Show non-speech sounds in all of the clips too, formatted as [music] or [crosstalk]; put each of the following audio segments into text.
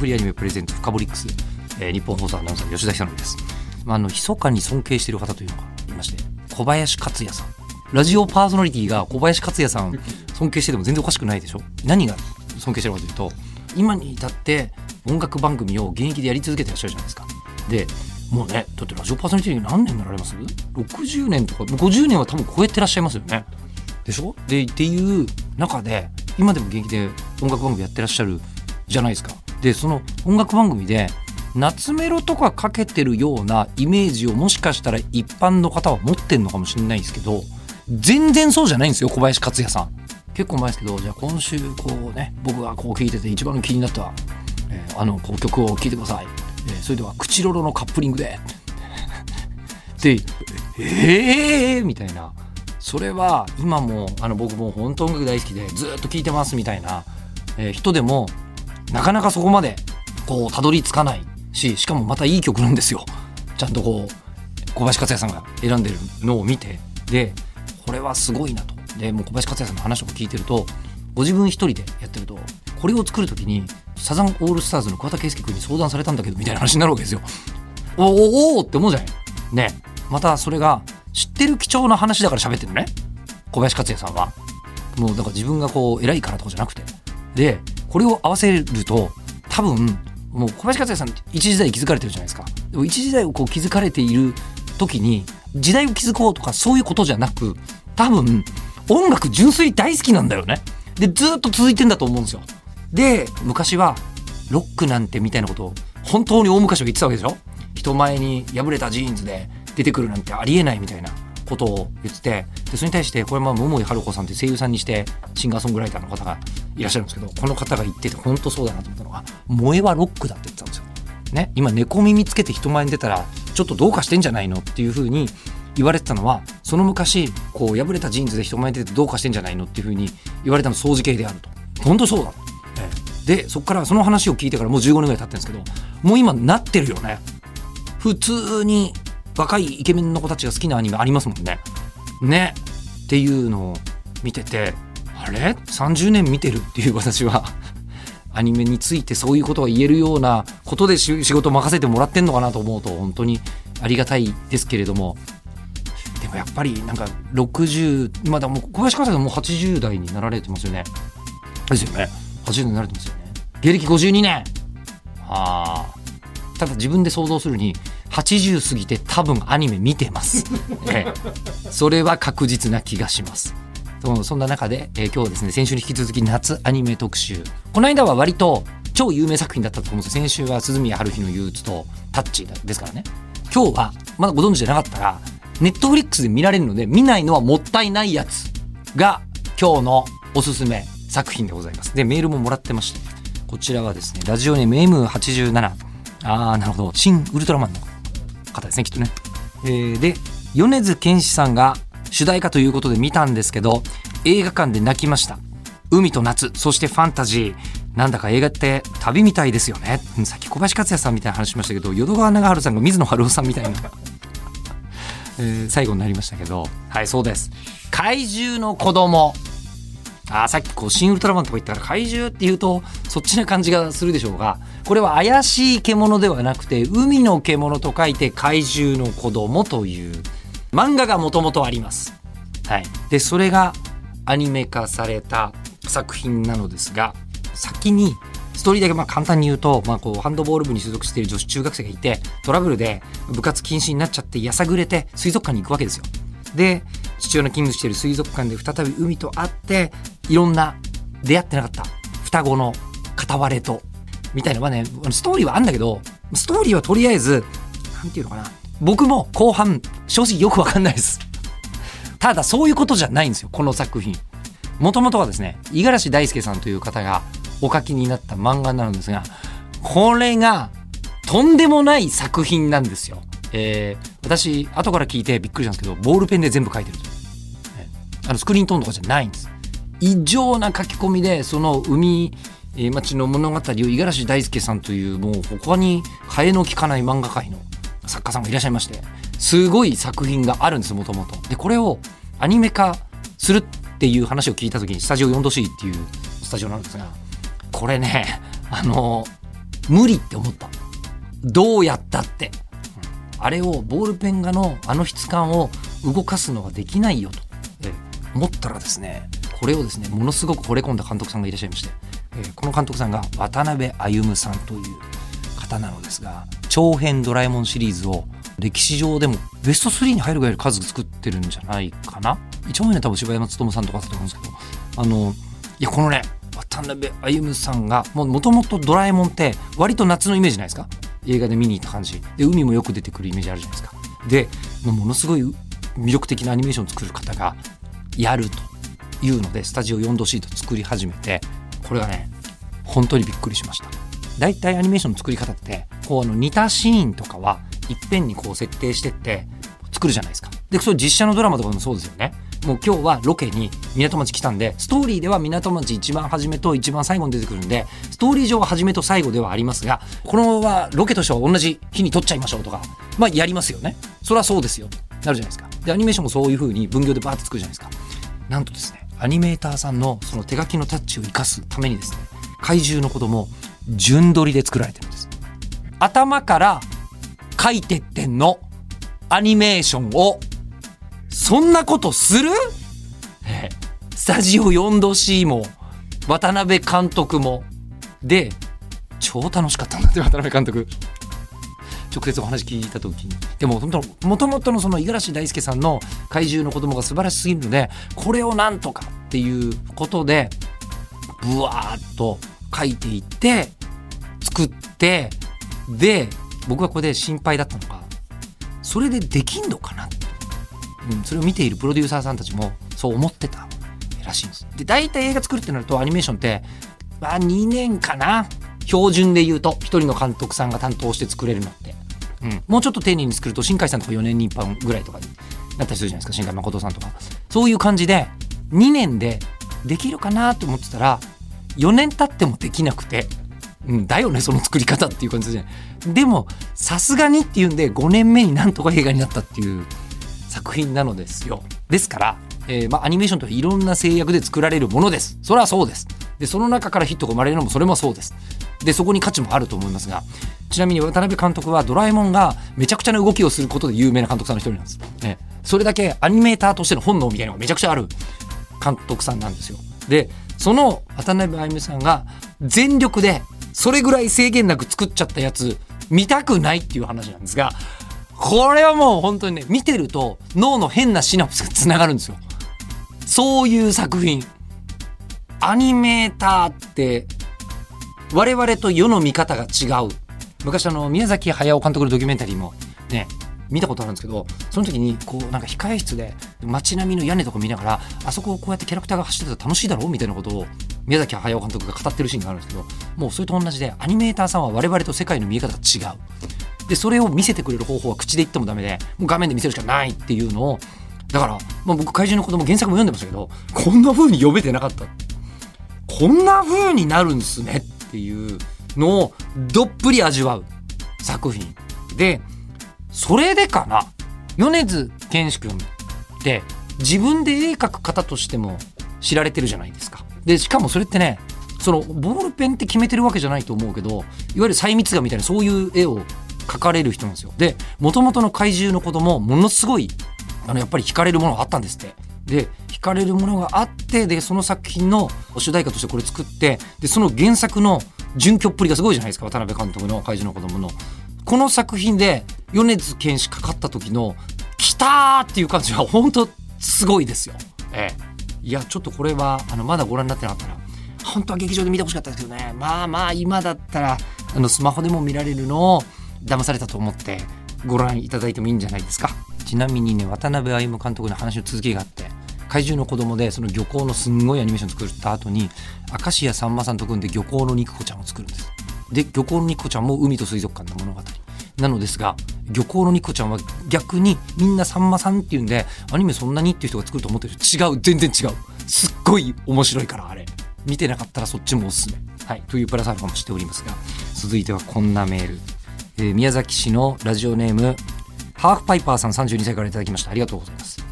フリアニメプレゼンツ深掘りックス、えー日本放送アナウンサー吉田久典です、まあ、あの密かに尊敬している方というのがいまして小林克也さん。ラジオパーソナリティが小林克也さん [laughs] 尊敬してても全然おかしくないでしょ？何が尊敬してるかというと今に至って音楽番組を現役でやり続けてらっしゃるじゃないですか。でもうねだってラジオパーソナリティ何年になられます ?60 年とか50年は多分超えてらっしゃいますよね。でしょ？でっていう中で今でも現役で音楽番組やってらっしゃるじゃないですかでその音楽番組で夏メロとかかけてるようなイメージをもしかしたら一般の方は持ってんのかもしれないんですけど全然そうじゃないんですよ小林克也さん。結構前ですけどじゃあ今週こうね僕がこう聴いてて一番気になった、えーあのこう曲を聴いてください、えーそれでは「クチロロのカップリングで」[laughs] で「ええー!」みたいな。それは今もあの僕も本当音楽大好きでずっと聴いてますみたいな、えー人でもなかなかそこまでこうたどり着かない。ししかもまたいい曲なんですよ。ちゃんとこう小林克也さんが選んでるのを見て。でこれはすごいなと。でもう小林克也さんの話とか聞いてるとご自分一人でやってるとこれを作る時にサザンオールスターズの桑田佳祐君に相談されたんだけどみたいな話になるわけですよ。おおおって思うじゃない。ね。またそれが知ってる貴重な話だから喋ってるのね。小林克也さんは。もうだから自分がこう偉いからとかじゃなくて。でこれを合わせると多分もう小林克也さん一時代気づかれてるじゃないですか。でも一時代をこう気づかれている時に時代を築こうとかそういうことじゃなく多分音楽純粋大好きなんだよね。でずっと続いてんだと思うんですよ。で昔はロックなんてみたいなことを本当に大昔は言ってたわけでしょ？人前に破れたジーンズで出てくるなんてありえないみたいな。ことを言っててでそれに対してこれまあ桃井はるこさんって声優さんにしてシンガーソングライターの方がいらっしゃるんですけどこの方が言ってて本当そうだなと思ったのが「萌えはロックだ」って言ってたんですよ。ね、今猫耳つけて人前に出たらちょっとどうかしてんじゃないのっていうふうに言われてたのはその昔こう破れたジーンズで人前に出てどうかしてんじゃないのっていうふうに言われたの掃除系であると。本当そうだ、ええ。でそこからその話を聞いてからもう15年ぐらい経ってるんですけどもう今なってるよね。普通に若いイケメンの子たちが好きなアニメありますもんね。ね。っていうのを見ててあれ？30年見てるっていう私は。[laughs] アニメについてそういうことが言えるようなことで仕事任せてもらってんのかなと思うと本当にありがたいですけれども。でもやっぱりなんか60今だもう小林克也さんもう80代になられてますよね。ですよね。80代になられてますよね。芸歴52年。ああ。ただ自分で想像するに80過ぎて多分アニメ見てます、[laughs] ええ。それは確実な気がします。そうそんな中で、えー今日はですね先週に引き続き夏アニメ特集。この間は割と超有名作品だったと思うんですよ。先週は鈴宮春日の憂鬱とタッチですからね。今日はまだご存知じゃなかったらネットフリックスで見られるので見ないのはもったいないやつが今日のおすすめ作品でございます。でメールももらってまして。こちらはですねラジオネーム M87 あーなるほど。新ウルトラマンの方ですねきっとね、えーで米津玄師さんが主題歌ということで見たんですけど映画館で泣きました。海と夏そしてファンタジー。なんだか映画って旅みたいですよね。うんさっき小林克也さんみたいな話しましたけど淀川長春さんが水野晴郎さんみたいな、[laughs] えー最後になりましたけど。はいそうです。怪獣の子供。あーさっきこう新ウルトラマンとか言ったから怪獣って言うとそっちな感じがするでしょうがこれは怪しい獣ではなくて海の獣と書いて怪獣の子供という漫画がもともとあります。はい、でそれがアニメ化された作品なのですが先にストーリーだけまあ簡単に言うと、まあ、こうハンドボール部に所属している女子中学生がいてトラブルで部活禁止になっちゃってやさぐれて水族館に行くわけですよ。で父親の勤務している水族館で再び海と会っていろんな出会ってなかった。双子の片割れと。みたいなまあねストーリーはあんだけどストーリーはとりあえずなんていうのかな。僕も後半正直よくわかんないです。ただそういうことじゃないんですよこの作品。もともとはですね五十嵐大輔さんという方がお書きになった漫画になるんですがこれがとんでもない作品なんですよ。えー、私後から聞いてびっくりしたんですけどボールペンで全部書いてると、あのスクリーントーンとかじゃないんです。異常な書き込みでその海町の物語を五十嵐大輔さんというもう他に替えの利かない漫画界の作家さんがいらっしゃいましてすごい作品があるんですもともと。でこれをアニメ化するっていう話を聞いた時にスタジオ 4°C っていうスタジオなんですがこれねあの無理って思った。どうやったって。あれをボールペン画のあの質感を動かすのはできないよと。思ったらですねこれをですねものすごく惚れ込んだ監督さんがいらっしゃいまして、えー、この監督さんが渡辺歩さんという方なのですが長編ドラえもんシリーズを歴史上でもベスト3に入るぐらいの数作ってるんじゃないかな。一番上に多分柴山勉さんとかだと思うんですけどあのいやこのね渡辺歩さんがもともとドラえもんって割と夏のイメージないですか？映画で見に行った感じ。で海もよく出てくるイメージあるじゃないですか。でものすごい魅力的なアニメーションを作る方がやると。いうのでスタジオ4度シート作り始めてこれがね本当にびっくりしました。大体アニメーションの作り方ってこうあの似たシーンとかはいっぺんにこう設定してって作るじゃないですか。でそれ実写のドラマとかもそうですよね。もう今日はロケに港町来たんでストーリーでは港町一番初めと一番最後に出てくるんでストーリー上は初めと最後ではありますがこのままロケとしては同じ日に撮っちゃいましょうとかまあやりますよね。それはそうですよ。なるじゃないですか。でアニメーションもそういう風に分業でバーって作るじゃないですか。なんとですねアニメーターさんのその手書きのタッチを生かすためにですね怪獣の子供順取りで作られてるんです。頭から書いてってんのアニメーションを。そんなことする、えスタジオ 4°C も渡辺監督も。で超楽しかったんだ。っ [laughs] て渡辺監督。直接お話聞いた時に。でも本当もともとのその五十嵐大輔さんの怪獣の子供が素晴らしすぎるのでこれをなんとかっていうことでブワーッと書いていって作ってで僕はこれで心配だったのがそれでできんのかな、うん、それを見ているプロデューサーさんたちもそう思ってたらしいんです。で大体映画作るってなるとアニメーションってまあ2年かな。標準で言うと1人の監督さんが担当して作れるのって。うん、もうちょっと丁寧に作ると新海さんとか4年に1本ぐらいとかになったりするじゃないですか新海誠さんとか。そういう感じで2年でできるかなと思ってたら4年経ってもできなくて、うん、だよねその作り方っていう感じで。でもさすがにっていうんで5年目になんとか映画になったっていう作品なのですよ。ですから、えー、まあ、アニメーションとはいろんな制約で作られるものです。それはそうです。でその中からヒットが生まれるのもそれもそうですでそこに価値もあると思いますがちなみに渡辺監督はドラえもんがめちゃくちゃな動きをすることで有名な監督さんの一人なんです。ね、それだけアニメーターとしての本能みたいなのがめちゃくちゃある監督さんなんですよ。で、その渡辺あゆみさんが全力でそれぐらい制限なく作っちゃったやつ見たくないっていう話なんですが、これはもう本当にね、見てると脳の変なシナプスがつながるんですよ。そういう作品。アニメーターって我々と世の見方が違う。昔あの宮崎駿監督のドキュメンタリーもね見たことあるんですけどその時にこうなんか控え室で街並みの屋根とか見ながらあそこをこうやってキャラクターが走ってたら楽しいだろうみたいなことを宮崎駿監督が語ってるシーンがあるんですけどもうそれと同じでアニメーターさんは我々と世界の見え方が違うでそれを見せてくれる方法は口で言ってもダメでもう画面で見せるしかないっていうのをだから、まあ、僕怪獣の子供原作も読んでましたけどこんな風に読めてなかったこんな風になるんですねってていうのをどっぷり味わう作品でそれでかな米津玄師君って自分で絵描く方としても知られてるじゃないですか。でしかもそれってねそのボールペンって決めてるわけじゃないと思うけどいわゆる細密画みたいなそういう絵を描かれる人なんですよ。でもともとの怪獣の子供ものすごいあのやっぱり惹かれるものがあったんですって。で惹かれるものがあってでその作品の主題歌としてこれ作ってでその原作の準拠っぷりがすごいじゃないですか渡辺監督の「怪獣の子供のこの作品で米津玄師かかった時の「来た!」っていう感じは本当すごいですよ。ええ、いやちょっとこれはあのまだご覧になってなかったら本当は劇場で見てほしかったですけどねまあまあ今だったらあのスマホでも見られるのを騙されたと思ってご覧いただいてもいいんじゃないですか？ちなみにね渡辺歩監督の話の続きがあって怪獣の子供でその漁港のすんごいアニメーション作った後に明石家さんまさんと組んで漁港の肉子ちゃんを作るんです。で漁港の肉子ちゃんも海と水族館の物語。なのですが漁港の肉子ちゃんは逆にみんなさんまさんっていうんでアニメそんなにっていう人が作ると思ってる違う。全然違う。すっごい面白いからあれ。見てなかったらそっちもおすすめ。はい。というプラスアルファもしておりますが続いてはこんなメール、えー宮崎市のラジオネームハーフパイパーさん32歳からいただきました。ありがとうございます。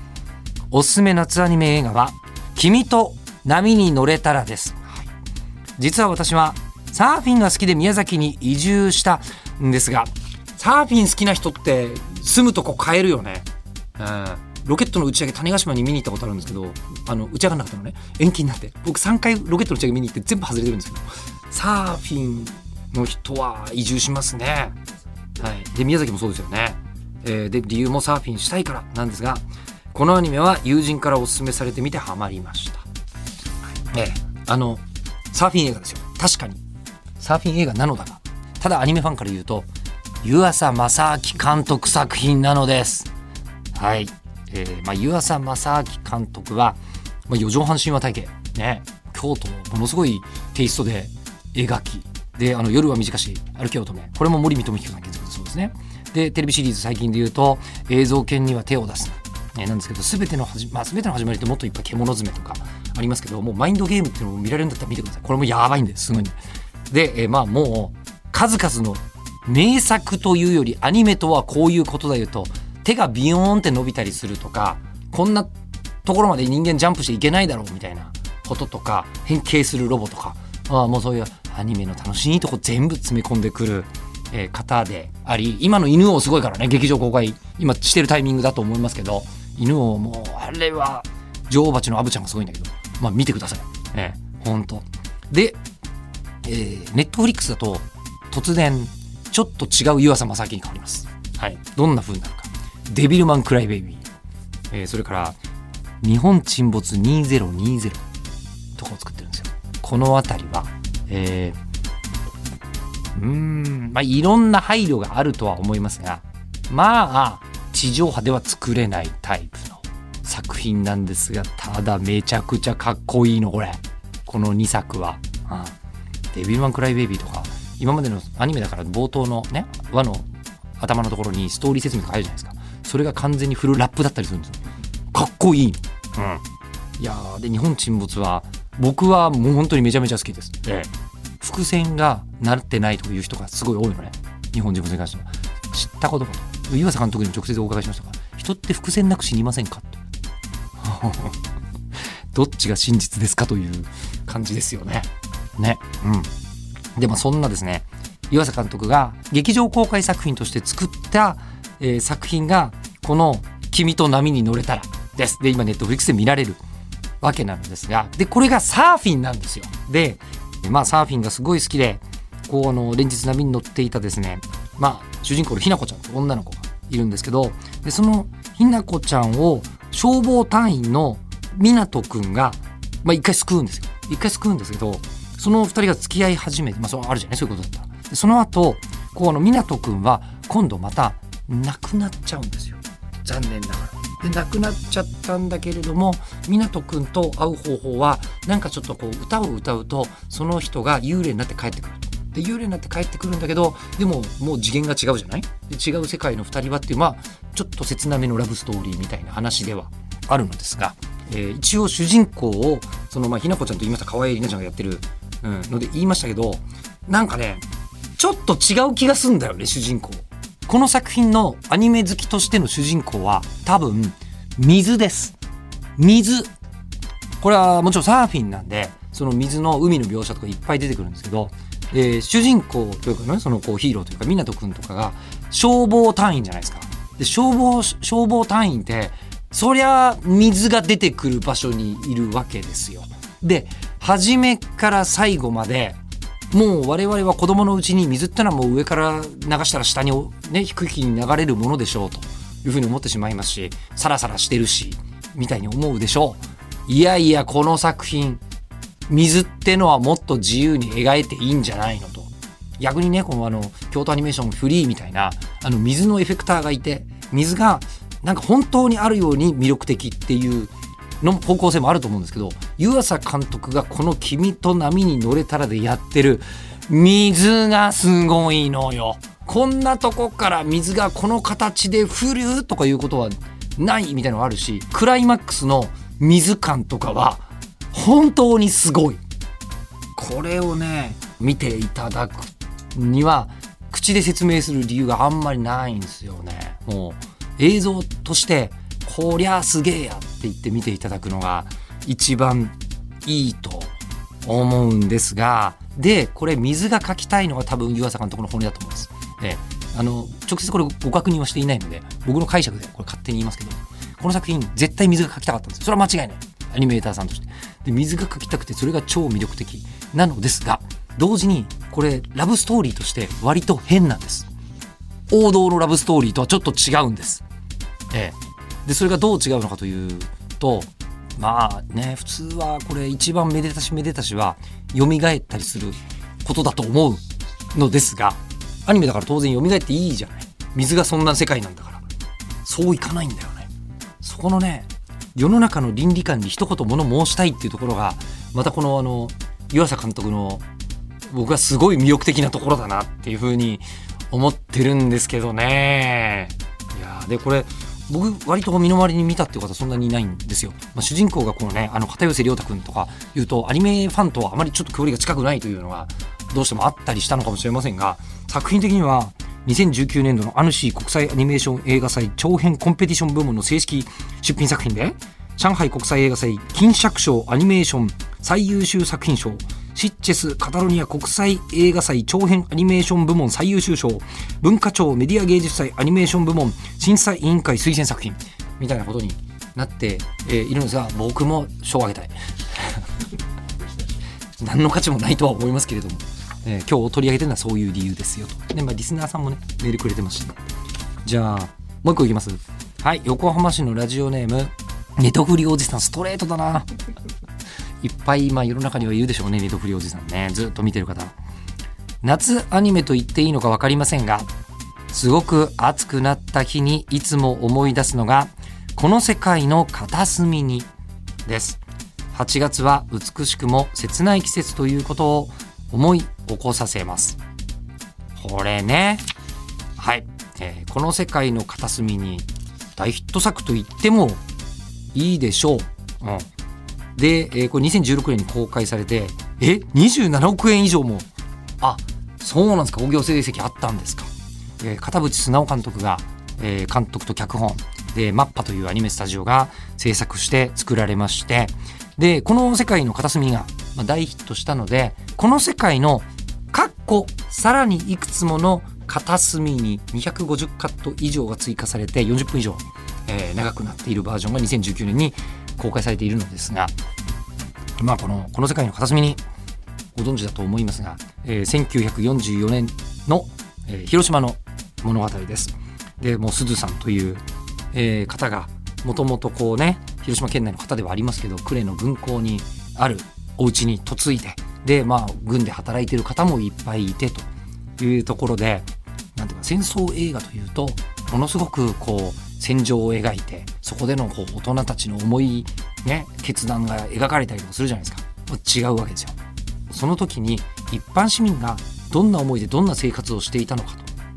おすすめ夏アニメ映画は「君と波に乗れたら」です、はい実は私はサーフィンが好きで宮崎に移住したんですがサーフィン好きな人って住むとこ変えるよね、うん、ロケットの打ち上げ種子島に見に行ったことあるんですけどあの打ち上がらなかったのね。延期になって。僕3回ロケットの打ち上げ見に行って全部外れてるんですけどサーフィンの人は移住しますね。はい。で宮崎もそうですよね、えーで理由もサーフィンしたいから。なんですがこのアニメは友人からおすすめされてみてハマりました、はい。ええ。あのサーフィン映画ですよ。確かに。サーフィン映画なのだが。ただアニメファンから言うと湯浅正明監督作品なのです。はい、えーまあ、湯浅正明監督は、まあ、四畳半神話体系。ね。京都をものすごいテイストで描き。であの夜は短し歩け乙女。これも森見智彦さん原作ですね。でテレビシリーズ最近で言うと映像犬には手を出すな、えーなんですけど全ての始,、まあ、全ての始まりってもっといっぱい獣詰めとかありますけどもうマインドゲームっていうのを見られるんだったら見てください。これもやばいんですすごいんでで、えーまあもう数々の名作というよりアニメとはこういうことだよと手がビヨーンって伸びたりするとかこんなところまで人間ジャンプしていけないだろうみたいなこととか変形するロボとかあもうそういうアニメの楽しいとこ全部詰め込んでくる、えー方であり今の犬王すごいからね劇場公開今してるタイミングだと思いますけど犬王もうあれは女王蜂のアブちゃんがすごいんだけどまあ見てくださいええほんとでえー、ネットフリックスだと突然ちょっと違う湯浅正明に変わります。はい、どんな風になるか。デビルマン・クライ・ベイビー、えーそれから日本沈没2020とかを作ってるんですよ。この辺りは、えーうーん、まあいろんな配慮があるとは思いますが、まあ地上波では作れないタイプの作品なんですが、ただめちゃくちゃかっこいいのこれ。この2作は。うん。デビルマン・クライ・ベイビーとか今までのアニメだから冒頭のね輪の頭のところにストーリー説明が入るじゃないですか。それが完全にフルラップだったりするんですよ。かっこいいの、うん、いやーで日本沈没は僕はもう本当にめちゃめちゃ好きです、ええ、伏線がなってないという人がすごい多いのね日本沈没に関しては知ったことか？と岩佐監督にも直接お伺いしましたが人って伏線なく死にませんか？っ [laughs] てどっちが真実ですかという感じですよね。ね。うん。でもそんなですね、岩佐監督が劇場公開作品として作った、えー作品がこの「君と波に乗れたら」です。で今ネットフリックスで見られるわけなんですがでこれがサーフィンなんですよ。でまあサーフィンがすごい好きでこうの連日波に乗っていたですねまあ主人公のひなこちゃんという女の子がいるんですけどでそのひなこちゃんを消防隊員の湊くんが、まあ、一回救うんですよ。一回救うんですけどその二人が付き合い始めて、まあ、そうあるじゃない？そういうことだったら。でその後こうあの湊くんは今度また亡くなっちゃうんですよ残念ながら。で亡くなっちゃったんだけれども湊くんと会う方法はなんかちょっとこう歌を歌うとその人が幽霊になって帰ってくる。で幽霊になって帰ってくるんだけどでももう次元が違うじゃない？で違う世界の2人はっていうまあちょっと切なめのラブストーリーみたいな話ではあるのですが、えー一応主人公をそのまあひなこちゃんと言いました河合里奈ちゃんがやってる、うん、ので言いましたけどなんかねちょっと違う気がすんだよね主人公この作品のアニメ好きとしての主人公は多分水です。水。これはもちろんサーフィンなんでその水の海の描写とかいっぱい出てくるんですけど、えー主人公というかねそのこうヒーローというか湊くんとかが消防隊員じゃないですか。で消防消防隊員ってそりゃ水が出てくる場所にいるわけですよ。で初めから最後までもう我々は子供のうちに水ってのはもう上から流したら下にね低い気に流れるものでしょうというふうに思ってしまいますしサラサラしてるしみたいに思うでしょう。いやいやこの作品水ってのはもっと自由に描いていいんじゃないのと。逆にねこのあの京都アニメーションフリーみたいなあの水のエフェクターがいて水がなんか本当にあるように魅力的っていうの方向性もあると思うんですけど湯浅監督がこの「君と波に乗れたら」でやってる水がすごいのよ。こんなとこから水がこの形で降るとかいうことはないみたいなのがあるしクライマックスの水感とかは本当にすごい。これをね見ていただくには口で説明する理由があんまりないんですよね。もう映像としてこりゃすげえやって言って見ていただくのが一番いいと思うんですがでこれ水が描きたいのが多分湯浅監督の本音だと思います。えあの直接これご確認はしていないので僕の解釈でこれ勝手に言いますけどこの作品絶対水が描きたかったんですそれは間違いない。アニメーターさんとして。で水が描きたくてそれが超魅力的。なのですが同時にこれラブストーリーとして割と変なんです。王道のラブストーリーとはちょっと違うんです。ええ。でそれがどう違うのかというとまあね普通はこれ一番めでたしめでたしは蘇ったりすることだと思うのですがアニメだから当然蘇っていいじゃない。水がそんな世界なんだから。そういかないんだよね。そこのね世の中の倫理観に一言物申したいっていうところがまたこのあの湯浅監督の僕はすごい魅力的なところだなっていうふうに思ってるんですけどね。いやでこれ僕割と身の回りに見たっていう方そんなにいないんですよ、まあ、主人公がこのねあの片寄涼太君とかいうとアニメファンとはあまりちょっと距離が近くないというのがどうしてもあったりしたのかもしれませんが作品的には2019年度のアヌシー国際アニメーション映画祭長編コンペティション部門の正式出品作品で上海国際映画祭金尺賞アニメーション最優秀作品賞シッチェスカタロニア国際映画祭長編アニメーション部門最優秀賞。文化庁メディア芸術祭アニメーション部門審査委員会推薦作品。みたいなことになって、え、いるんですが僕も賞をあげたい。[laughs] 何の価値もないとは思いますけれども、えー、今日取り上げてるのはそういう理由ですよと。で、まあ、リスナーさんもねメールくれてまし、ね、じゃあもう一個いきます。はい横浜市のラジオネームネトフリおじさんストレートだな。いっぱい今世の中にはいるでしょうねネトフリおじさんね。ずっと見てる方。夏アニメと言っていいのか分かりませんがすごく暑くなった日にいつも思い出すのがこの世界の片隅にです。8月は美しくも切ない季節ということを思い起こさせます。これね。はい、えー、この世界の片隅に大ヒット作と言ってもいいでしょう、うん、で、えー、これ2016年に公開されてえ27億円以上も。あそうなんですか。興行成績あったんですか、えー、片渕素直監督が、えー、監督と脚本。でマッパというアニメスタジオが制作して作られまして。でこの世界の片隅が大ヒットしたのでこの世界のかっこさらにいくつもの片隅に250カット以上が追加されて40分以上、えー、長くなっているバージョンが2019年に公開されているのですが、まあ、このこの世界の片隅にご存知だと思いますが、えー、1944年の、えー、広島の物語です。でもう鈴さんという、えー、方がもともとこうね広島県内の方ではありますけど呉の軍港にあるお家に嫁いででまあ軍で働いてる方もいっぱいいてというところでなんていうか戦争映画というとものすごくこう戦場を描いてそこでのこう大人たちの重い、ね、決断が描かれたりとかするじゃないですか。違うわけですよ。その時に一般市民がどんな思いでどんな生活をしていたのか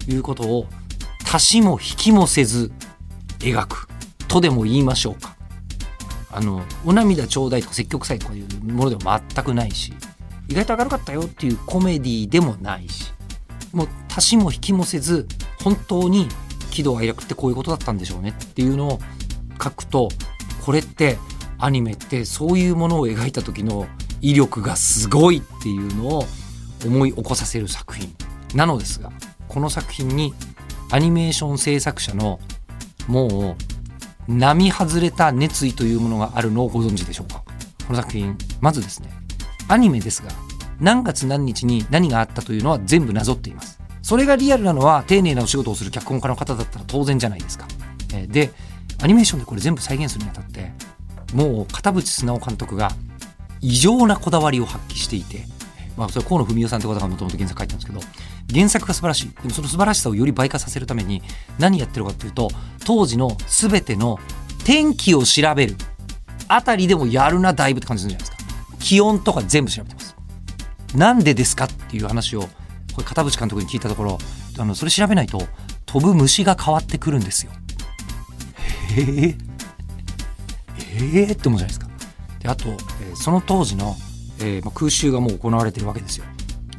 ということを足しも引きもせず描くとでも言いましょうか。あのお涙ちょうだいとか積極臭いとかいうものでは全くないし意外と明るかったよっていうコメディでもないしもう足しも引きもせず本当に喜怒哀楽ってこういうことだったんでしょうねっていうのを書くとこれってアニメってそういうものを描いた時の威力がすごいっていうのを思い起こさせる作品なのですがこの作品にアニメーション制作者のもう並外れた熱意というものがあるのをご存知でしょうか？この作品まずですねアニメですが何月何日に何があったというのは全部なぞっています。それがリアルなのは丁寧なお仕事をする脚本家の方だったら当然じゃないですか。えでアニメーションでこれ全部再現するにあたってもう片渕素直監督が異常なこだわりを発揮していて、まあ、それ河野文雄さんって方がもともと原作書いてたんですけど原作が素晴らしい。でもその素晴らしさをより倍化させるために何やってるかっていうと当時の全ての天気を調べるあたりでもやるなだいぶって感じするじゃないですか。気温とか全部調べてます。なんでですかっていう話をこれ片渕監督に聞いたところあのそれ調べないと飛ぶ虫が変わってくるんですよ。へえ。ええって思うじゃないですか。であと、えーその当時の、えーま、空襲がもう行われてるわけですよ。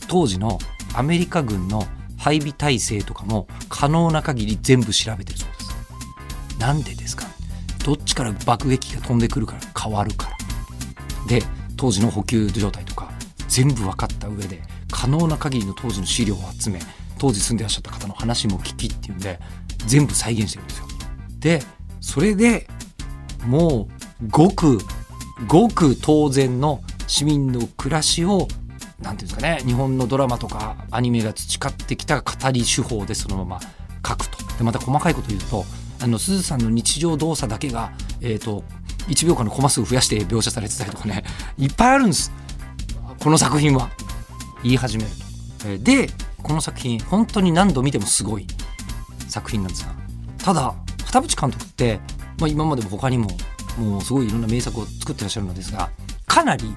当時のアメリカ軍の配備体制とかも可能な限り全部調べてるそうです。なんでですか？どっちから爆撃が飛んでくるから変わるから。で当時の補給状態とか全部分かった上で可能な限りの当時の資料を集め当時住んでらっしゃった方の話も聞きっていうんで全部再現してるんですよ。でそれでもうごくごく当然の市民の暮らしをなんていうんですかね日本のドラマとかアニメが培ってきた語り手法でそのまま書くと。でまた細かいこと言うとあのすずさんの日常動作だけが、えー、と1秒間のコマ数を増やして描写されてたりとかねいっぱいあるんです。この作品は。言い始める。と。えーでこの作品本当に何度見てもすごい作品なんですが。ただ片渕監督って、まあ、今までも他にももうすごいいろんな名作を作ってらっしゃるのですがかなり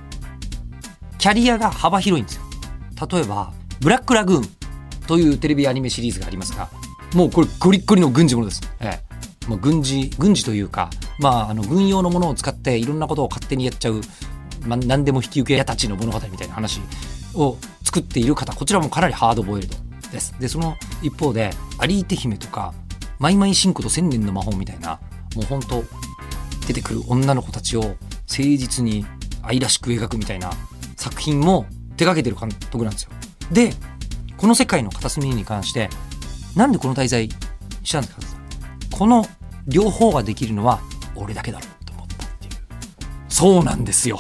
キャリアが幅広いんですよ。例えば「ブラックラグーン」というテレビアニメシリーズがありますがもうこれゴリッゴリの軍事ものです、ええ、もう軍事軍事というか、まあ、あの軍用のものを使っていろんなことを勝手にやっちゃう、まあ、何でも引き受け屋たちの物語みたいな話を作っている方こちらもかなりハードボイルドです。でその一方で「有井手姫」とか「マイマイシンコと千年の魔法」みたいなもう本当出てくる女の子たちを誠実に愛らしく描くみたいな作品も手掛けてる監督なんですよ。でこの世界の片隅に関してなんでこの題材したんですか？この両方ができるのは俺だけだろうと思ったっていう。そうなんですよ。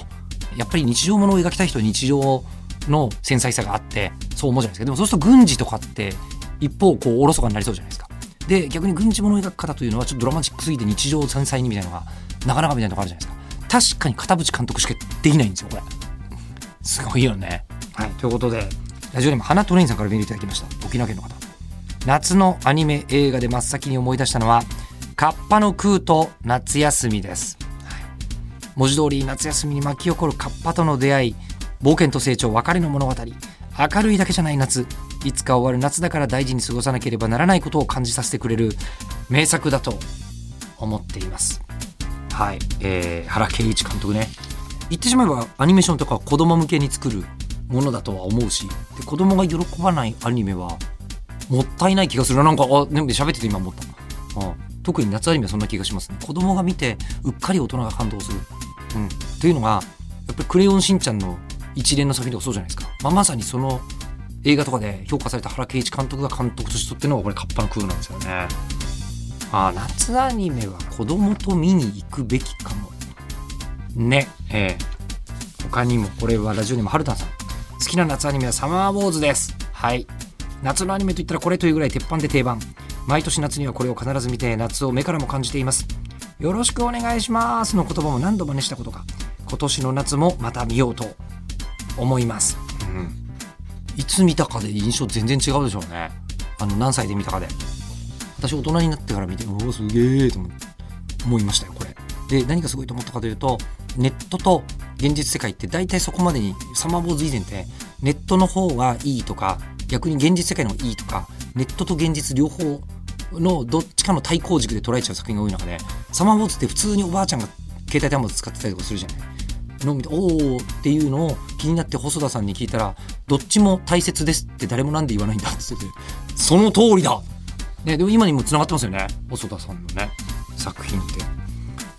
やっぱり日常ものを描きたい人は日常をの繊細さがあってそう思うじゃないですか。でもそうすると軍事とかって一方こうおろそかになりそうじゃないですか。で逆に軍事ものを描く方というのはちょっとドラマチックすぎて日常を繊細にみたいなのがなかなかみたいなとこあるじゃないですか。確かに片渕監督しかできないんですよこれ。すごいよね。はいということで。ラジオネーム花トレインさんからメールいただきました。沖縄県の方。夏のアニメ映画で真っ先に思い出したのはカッパの空と夏休みです、はい。文字通り夏休みに巻き起こるカッパとの出会い冒険と成長別れの物語。明るいだけじゃない夏。いつか終わる夏だから大事に過ごさなければならないことを感じさせてくれる。名作だと思っています。はい、えー、原敬一監督ね。言ってしまえばアニメーションとか子供向けに作るものだとは思うしで子供が喜ばないアニメはもったいない気がするな。んかあでも喋ってて今思った、うん、特に夏アニメはそんな気がしますね。子供が見てうっかり大人が感動する、うん、というのがやっぱり「クレヨンしんちゃん」の一連の作品とかそうじゃないですか、まあ、まさにその映画とかで評価された原敬一監督が監督として撮ってるのがこれカッパの空なんですよね。あー夏アニメは子供と見に行くべきかも。ね。えー他にもこれはラジオネームはるたんさん。好きな夏アニメはサマーウォーズです。はい。夏のアニメといったらこれというぐらい鉄板で定番。毎年夏にはこれを必ず見て夏を目からも感じています。よろしくお願いしますの言葉も何度真似したことか。今年の夏もまた見ようと思います、うん、いつ見たかで印象全然違うでしょうね。あの何歳で見たかで。私大人になってから見ておおすげえと思思いましたよこれ。で何がすごいと思ったかというとネットと現実世界って大体そこまでにサマーボーズ以前ってネットの方がいいとか逆に現実世界の方がいいとかネットと現実両方のどっちかの対抗軸で捉えちゃう作品が多い中でサマーボーズって普通におばあちゃんが携帯端末使ってたりとかするじゃないのを見ておおっていうのを気になって細田さんに聞いたらどっちも大切ですって誰もなんで言わないんだってってその通りだ。ね、でも今にも繋がってますよね細田さんのね作品って。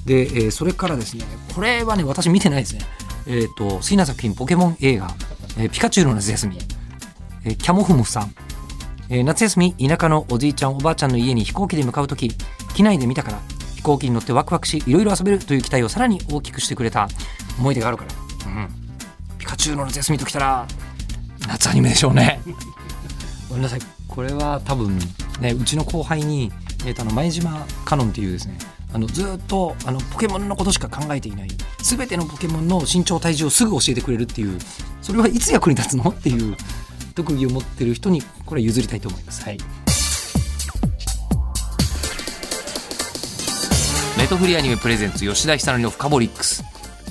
で、えーそれからですねこれはね私見てないですね。えっ、と好きな作品ポケモン映画「えーピカチュウの夏休み」えキャモフモフさん、え夏休み田舎のおじいちゃんおばあちゃんの家に飛行機で向かう時機内で見たから飛行機に乗ってワクワクしいろいろ遊べるという期待をさらに大きくしてくれた。思い出があるから、うん、ピカチュウの夏休みときたら夏アニメでしょうね。ごめんなさい。これは多分ねうちの後輩に、えーとあの前島カノンっていうですねあのずーっとあのポケモンのことしか考えていない全てのポケモンの身長体重をすぐ教えてくれるっていうそれはいつ役に立つの？っていう特技を持ってる人にこれ譲りたいと思います。はい。ネトフリアニメプレゼンツ吉田久典のフカボリックス